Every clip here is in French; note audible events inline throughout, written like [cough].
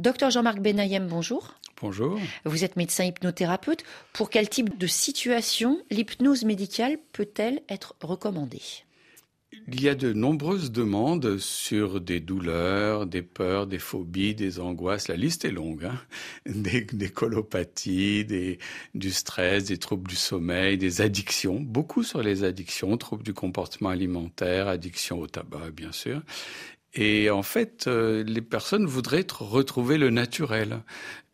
Docteur Jean-Marc Benayem, bonjour. Bonjour. Vous êtes médecin hypnothérapeute. Pour quel type de situation l'hypnose médicale peut-elle être recommandée? Il y a de nombreuses demandes sur des douleurs, des peurs, des phobies, des angoisses. La liste est longue. Hein [laughs] des, des, colopathies, des, du stress, des troubles du sommeil, des addictions. Beaucoup sur les addictions, troubles du comportement alimentaire, addiction au tabac, bien sûr. Et en fait, euh, les personnes voudraient retrouver le naturel.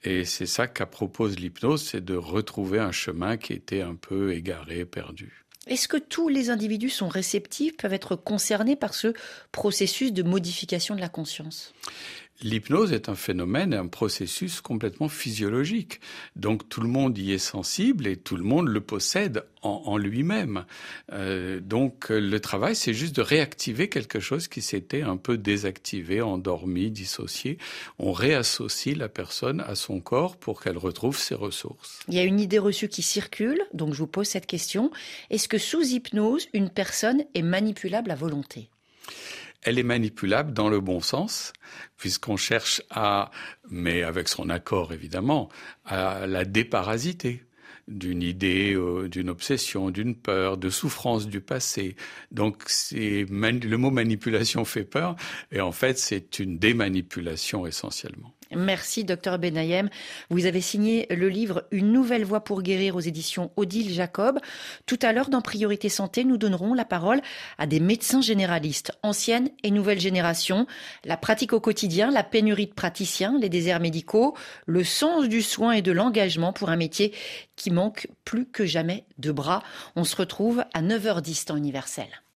Et c'est ça qu'a propose l'hypnose, c'est de retrouver un chemin qui était un peu égaré, perdu. Est-ce que tous les individus sont réceptifs, peuvent être concernés par ce processus de modification de la conscience? L'hypnose est un phénomène, un processus complètement physiologique. Donc tout le monde y est sensible et tout le monde le possède en, en lui-même. Euh, donc le travail, c'est juste de réactiver quelque chose qui s'était un peu désactivé, endormi, dissocié. On réassocie la personne à son corps pour qu'elle retrouve ses ressources. Il y a une idée reçue qui circule, donc je vous pose cette question. Est-ce que sous hypnose, une personne est manipulable à volonté? Elle est manipulable dans le bon sens, puisqu'on cherche à, mais avec son accord évidemment, à la déparasiter d'une idée, euh, d'une obsession, d'une peur, de souffrance du passé. Donc le mot manipulation fait peur, et en fait c'est une démanipulation essentiellement. Merci, docteur Benayem. Vous avez signé le livre Une nouvelle voie pour guérir aux éditions Odile Jacob. Tout à l'heure, dans Priorité Santé, nous donnerons la parole à des médecins généralistes, anciennes et nouvelles générations, la pratique au quotidien, la pénurie de praticiens, les déserts médicaux, le sens du soin et de l'engagement pour un métier qui manque plus que jamais de bras. On se retrouve à 9h10 temps universel.